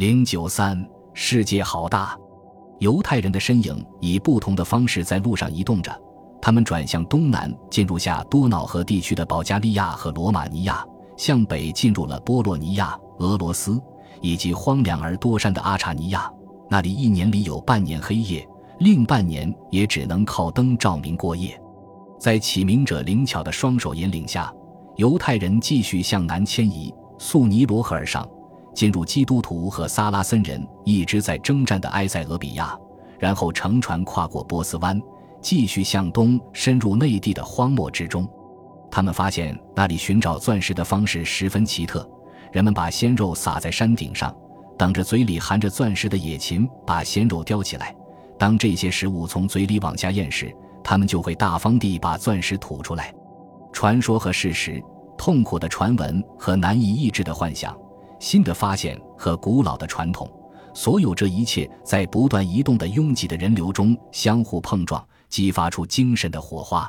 零九三，世界好大。犹太人的身影以不同的方式在路上移动着，他们转向东南，进入下多瑙河地区的保加利亚和罗马尼亚；向北进入了波洛尼亚、俄罗斯以及荒凉而多山的阿查尼亚。那里一年里有半年黑夜，另半年也只能靠灯照明过夜。在启明者灵巧的双手引领下，犹太人继续向南迁移，溯尼罗河而上。进入基督徒和萨拉森人一直在征战的埃塞俄比亚，然后乘船跨过波斯湾，继续向东深入内地的荒漠之中。他们发现那里寻找钻石的方式十分奇特：人们把鲜肉撒在山顶上，等着嘴里含着钻石的野禽把鲜肉叼起来。当这些食物从嘴里往下咽时，他们就会大方地把钻石吐出来。传说和事实，痛苦的传闻和难以抑制的幻想。新的发现和古老的传统，所有这一切在不断移动的拥挤的人流中相互碰撞，激发出精神的火花。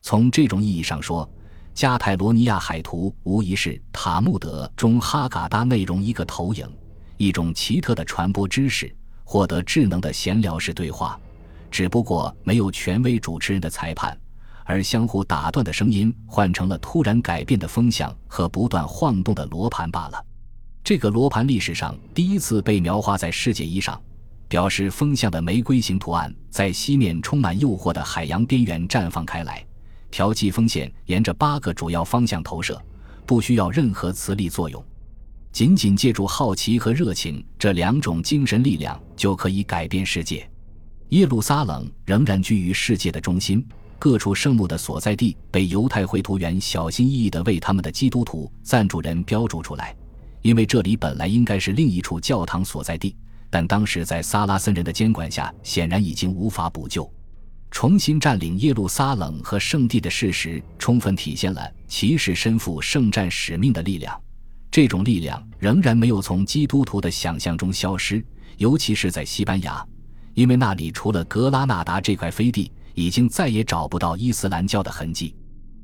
从这种意义上说，加泰罗尼亚海图无疑是塔木德中哈嘎达内容一个投影，一种奇特的传播知识、获得智能的闲聊式对话，只不过没有权威主持人的裁判，而相互打断的声音换成了突然改变的风向和不断晃动的罗盘罢了。这个罗盘历史上第一次被描画在世界仪上，表示风向的玫瑰形图案在西面充满诱惑的海洋边缘绽放开来。调剂风线沿着八个主要方向投射，不需要任何磁力作用，仅仅借助好奇和热情这两种精神力量就可以改变世界。耶路撒冷仍然居于世界的中心，各处圣墓的所在地被犹太绘图员小心翼翼地为他们的基督徒赞助人标注出来。因为这里本来应该是另一处教堂所在地，但当时在萨拉森人的监管下，显然已经无法补救。重新占领耶路撒冷和圣地的事实，充分体现了骑士身负圣战使命的力量。这种力量仍然没有从基督徒的想象中消失，尤其是在西班牙，因为那里除了格拉纳达这块飞地，已经再也找不到伊斯兰教的痕迹。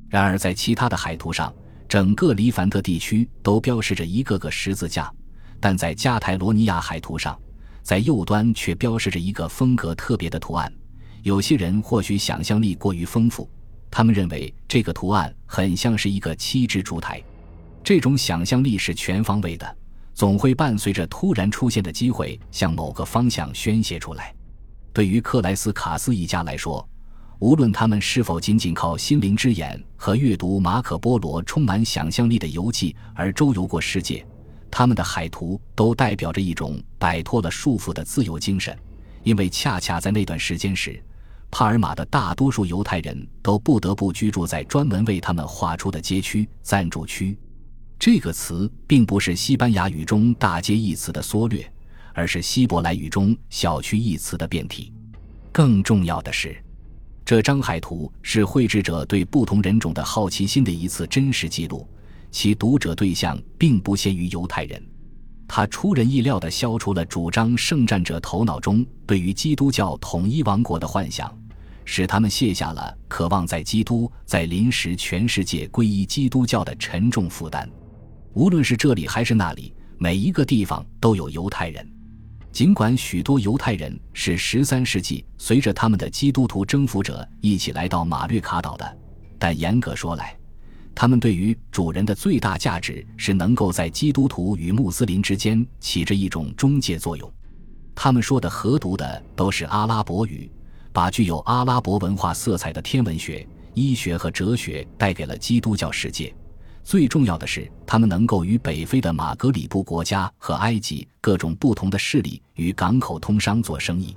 然而，在其他的海图上，整个黎凡特地区都标示着一个个十字架，但在加泰罗尼亚海图上，在右端却标示着一个风格特别的图案。有些人或许想象力过于丰富，他们认为这个图案很像是一个七支烛台。这种想象力是全方位的，总会伴随着突然出现的机会向某个方向宣泄出来。对于克莱斯卡斯一家来说，无论他们是否仅仅靠心灵之眼和阅读马可·波罗充满想象力的游记而周游过世界，他们的海图都代表着一种摆脱了束缚的自由精神。因为恰恰在那段时间时，帕尔马的大多数犹太人都不得不居住在专门为他们划出的街区暂住区。这个词并不是西班牙语中“大街”一词的缩略，而是希伯来语中“小区”一词的变体。更重要的是。这张海图是绘制者对不同人种的好奇心的一次真实记录，其读者对象并不限于犹太人。他出人意料地消除了主张圣战者头脑中对于基督教统一王国的幻想，使他们卸下了渴望在基督在临时全世界皈依基督教的沉重负担。无论是这里还是那里，每一个地方都有犹太人。尽管许多犹太人是十三世纪随着他们的基督徒征服者一起来到马略卡岛的，但严格说来，他们对于主人的最大价值是能够在基督徒与穆斯林之间起着一种中介作用。他们说的和读的都是阿拉伯语，把具有阿拉伯文化色彩的天文学、医学和哲学带给了基督教世界。最重要的是，他们能够与北非的马格里布国家和埃及各种不同的势力与港口通商做生意。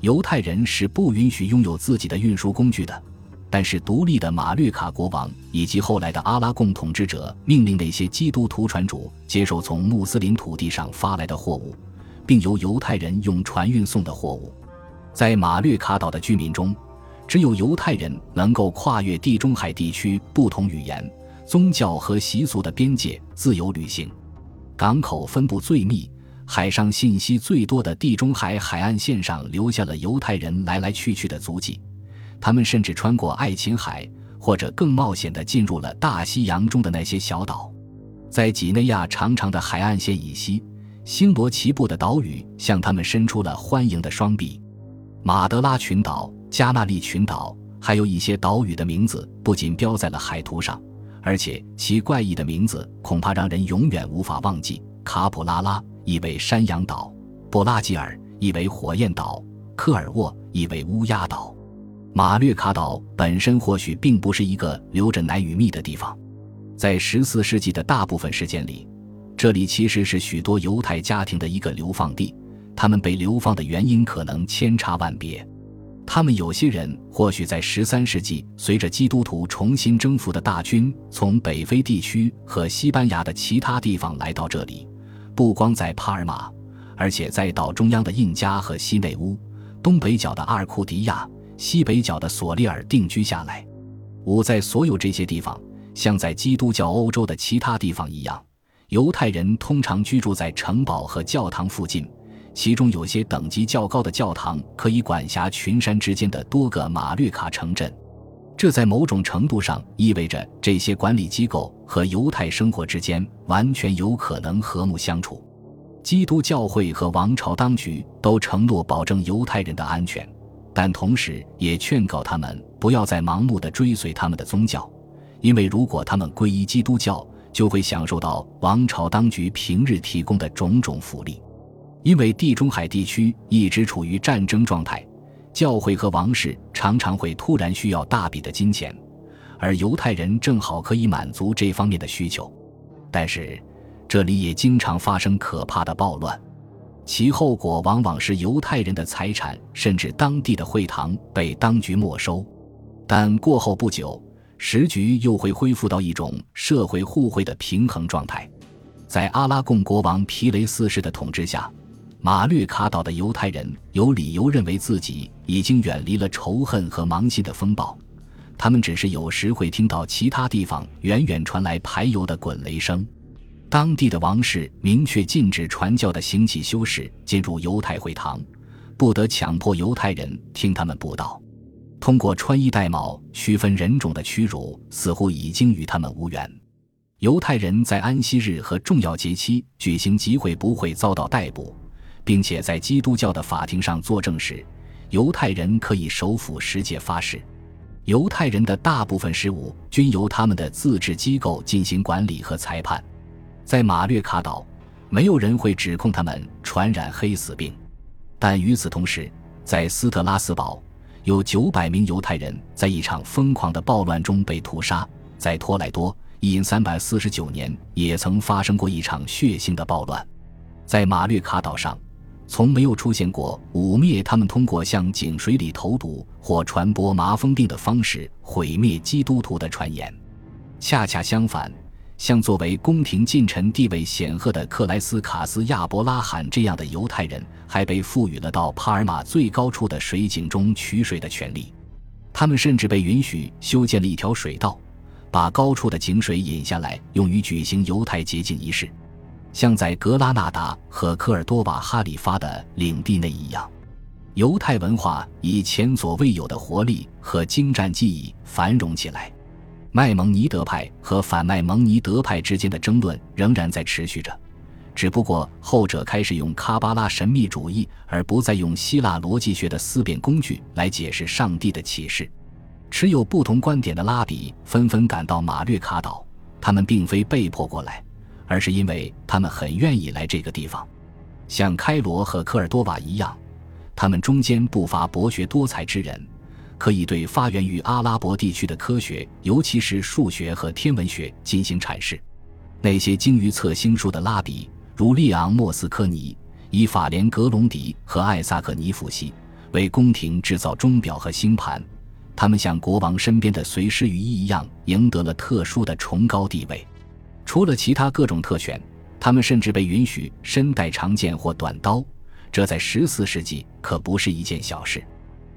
犹太人是不允许拥有自己的运输工具的，但是独立的马略卡国王以及后来的阿拉贡统治者命令那些基督徒船主接受从穆斯林土地上发来的货物，并由犹太人用船运送的货物。在马略卡岛的居民中，只有犹太人能够跨越地中海地区不同语言。宗教和习俗的边界自由旅行，港口分布最密、海上信息最多的地中海海岸线上留下了犹太人来来去去的足迹。他们甚至穿过爱琴海，或者更冒险地进入了大西洋中的那些小岛。在几内亚长长的海岸线以西，星罗棋布的岛屿向他们伸出了欢迎的双臂。马德拉群岛、加纳利群岛，还有一些岛屿的名字不仅标在了海图上，而且其怪异的名字恐怕让人永远无法忘记。卡普拉拉意为山羊岛，布拉吉尔意为火焰岛，科尔沃意为乌鸦岛。马略卡岛本身或许并不是一个留着奶与蜜的地方，在十四世纪的大部分时间里，这里其实是许多犹太家庭的一个流放地。他们被流放的原因可能千差万别，他们有些人或许在十三世纪随着基督徒重新征服的大军从北非地区和西班牙的其他地方来到这里，不光在帕尔马，而且在岛中央的印加和西内乌、东北角的阿尔库迪亚、西北角的索利尔定居下来。五在所有这些地方，像在基督教欧洲的其他地方一样，犹太人通常居住在城堡和教堂附近。其中有些等级较高的教堂可以管辖群山之间的多个马略卡城镇，这在某种程度上意味着这些管理机构和犹太生活之间完全有可能和睦相处。基督教会和王朝当局都承诺保证犹太人的安全，但同时也劝告他们不要再盲目的追随他们的宗教，因为如果他们皈依基督教，就会享受到王朝当局平日提供的种种福利。因为地中海地区一直处于战争状态，教会和王室常常会突然需要大笔的金钱，而犹太人正好可以满足这方面的需求。但是，这里也经常发生可怕的暴乱，其后果往往是犹太人的财产甚至当地的会堂被当局没收。但过后不久，时局又会恢复到一种社会互惠的平衡状态。在阿拉贡国王皮雷四世的统治下。马略卡岛的犹太人有理由认为自己已经远离了仇恨和盲信的风暴，他们只是有时会听到其他地方远远传来排油的滚雷声。当地的王室明确禁止传教的行乞修士进入犹太会堂，不得强迫犹太人听他们布道。通过穿衣戴帽区分人种的屈辱似乎已经与他们无缘。犹太人在安息日和重要节期举行集会不会遭到逮捕。并且在基督教的法庭上作证时，犹太人可以手抚十诫发誓。犹太人的大部分事务均由他们的自治机构进行管理和裁判。在马略卡岛，没有人会指控他们传染黑死病。但与此同时，在斯特拉斯堡，有九百名犹太人在一场疯狂的暴乱中被屠杀。在托莱多，一三百四十九年也曾发生过一场血腥的暴乱。在马略卡岛上。从没有出现过污蔑他们通过向井水里投毒或传播麻风病的方式毁灭基督徒的传言。恰恰相反，像作为宫廷近臣地位显赫的克莱斯卡斯亚伯拉罕这样的犹太人，还被赋予了到帕尔马最高处的水井中取水的权利。他们甚至被允许修建了一条水道，把高处的井水引下来，用于举行犹太洁净仪式。像在格拉纳达和科尔多瓦哈里发的领地内一样，犹太文化以前所未有的活力和精湛技艺繁荣起来。麦蒙尼德派和反麦蒙尼德派之间的争论仍然在持续着，只不过后者开始用卡巴拉神秘主义，而不再用希腊逻辑学的思辨工具来解释上帝的启示。持有不同观点的拉比纷纷赶到马略卡岛，他们并非被迫过来。而是因为他们很愿意来这个地方，像开罗和科尔多瓦一样，他们中间不乏博学多才之人，可以对发源于阿拉伯地区的科学，尤其是数学和天文学进行阐释。那些精于测星术的拉比，如利昂·莫斯科尼、以法莲·格隆迪和艾萨克·尼夫西，为宫廷制造钟表和星盘。他们像国王身边的随师御医一样，赢得了特殊的崇高地位。除了其他各种特权，他们甚至被允许身带长剑或短刀，这在十四世纪可不是一件小事，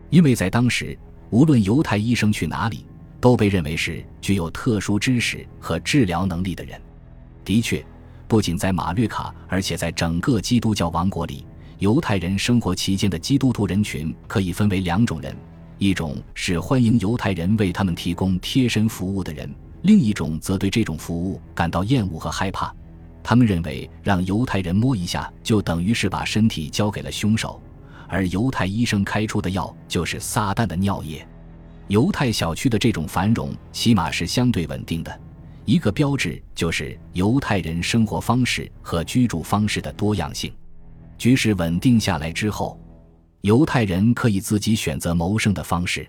因为在当时，无论犹太医生去哪里，都被认为是具有特殊知识和治疗能力的人。的确，不仅在马略卡，而且在整个基督教王国里，犹太人生活期间的基督徒人群可以分为两种人：一种是欢迎犹太人为他们提供贴身服务的人。另一种则对这种服务感到厌恶和害怕，他们认为让犹太人摸一下就等于是把身体交给了凶手，而犹太医生开出的药就是撒旦的尿液。犹太小区的这种繁荣起码是相对稳定的，一个标志就是犹太人生活方式和居住方式的多样性。局势稳定下来之后，犹太人可以自己选择谋生的方式。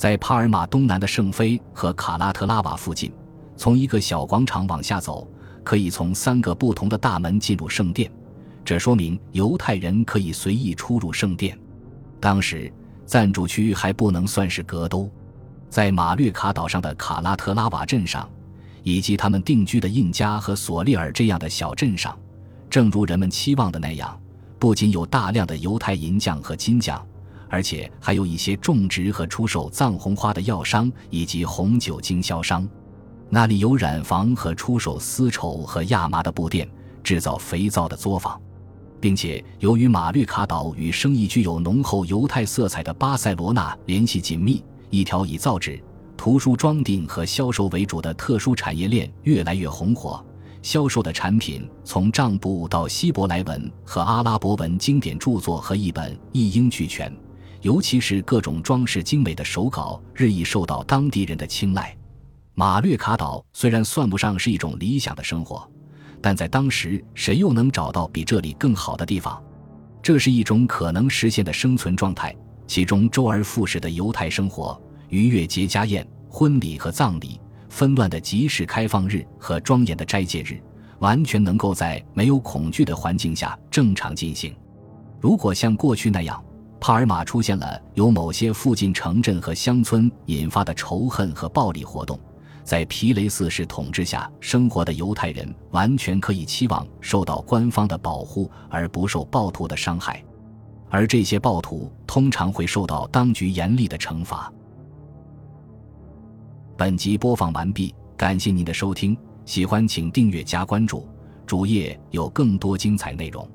在帕尔马东南的圣菲和卡拉特拉瓦附近，从一个小广场往下走。可以从三个不同的大门进入圣殿，这说明犹太人可以随意出入圣殿。当时暂住区还不能算是格都，在马略卡岛上的卡拉特拉瓦镇上，以及他们定居的印加和索利尔这样的小镇上，正如人们期望的那样，不仅有大量的犹太银匠和金匠，而且还有一些种植和出售藏红花的药商以及红酒经销商。那里有染坊和出售丝绸和亚麻的布店，制造肥皂的作坊，并且由于马略卡岛与生意具有浓厚犹太色彩的巴塞罗那联系紧密，一条以造纸、图书装订和销售为主的特殊产业链越来越红火。销售的产品从账簿到希伯来文和阿拉伯文经典著作和译本一应俱全，尤其是各种装饰精美的手稿，日益受到当地人的青睐。马略卡岛虽然算不上是一种理想的生活，但在当时，谁又能找到比这里更好的地方？这是一种可能实现的生存状态。其中周而复始的犹太生活、逾越节家宴、婚礼和葬礼、纷乱的集市开放日和庄严的斋戒日，完全能够在没有恐惧的环境下正常进行。如果像过去那样，帕尔马出现了由某些附近城镇和乡村引发的仇恨和暴力活动。在皮雷四世统治下生活的犹太人完全可以期望受到官方的保护而不受暴徒的伤害，而这些暴徒通常会受到当局严厉的惩罚。本集播放完毕，感谢您的收听，喜欢请订阅加关注，主页有更多精彩内容。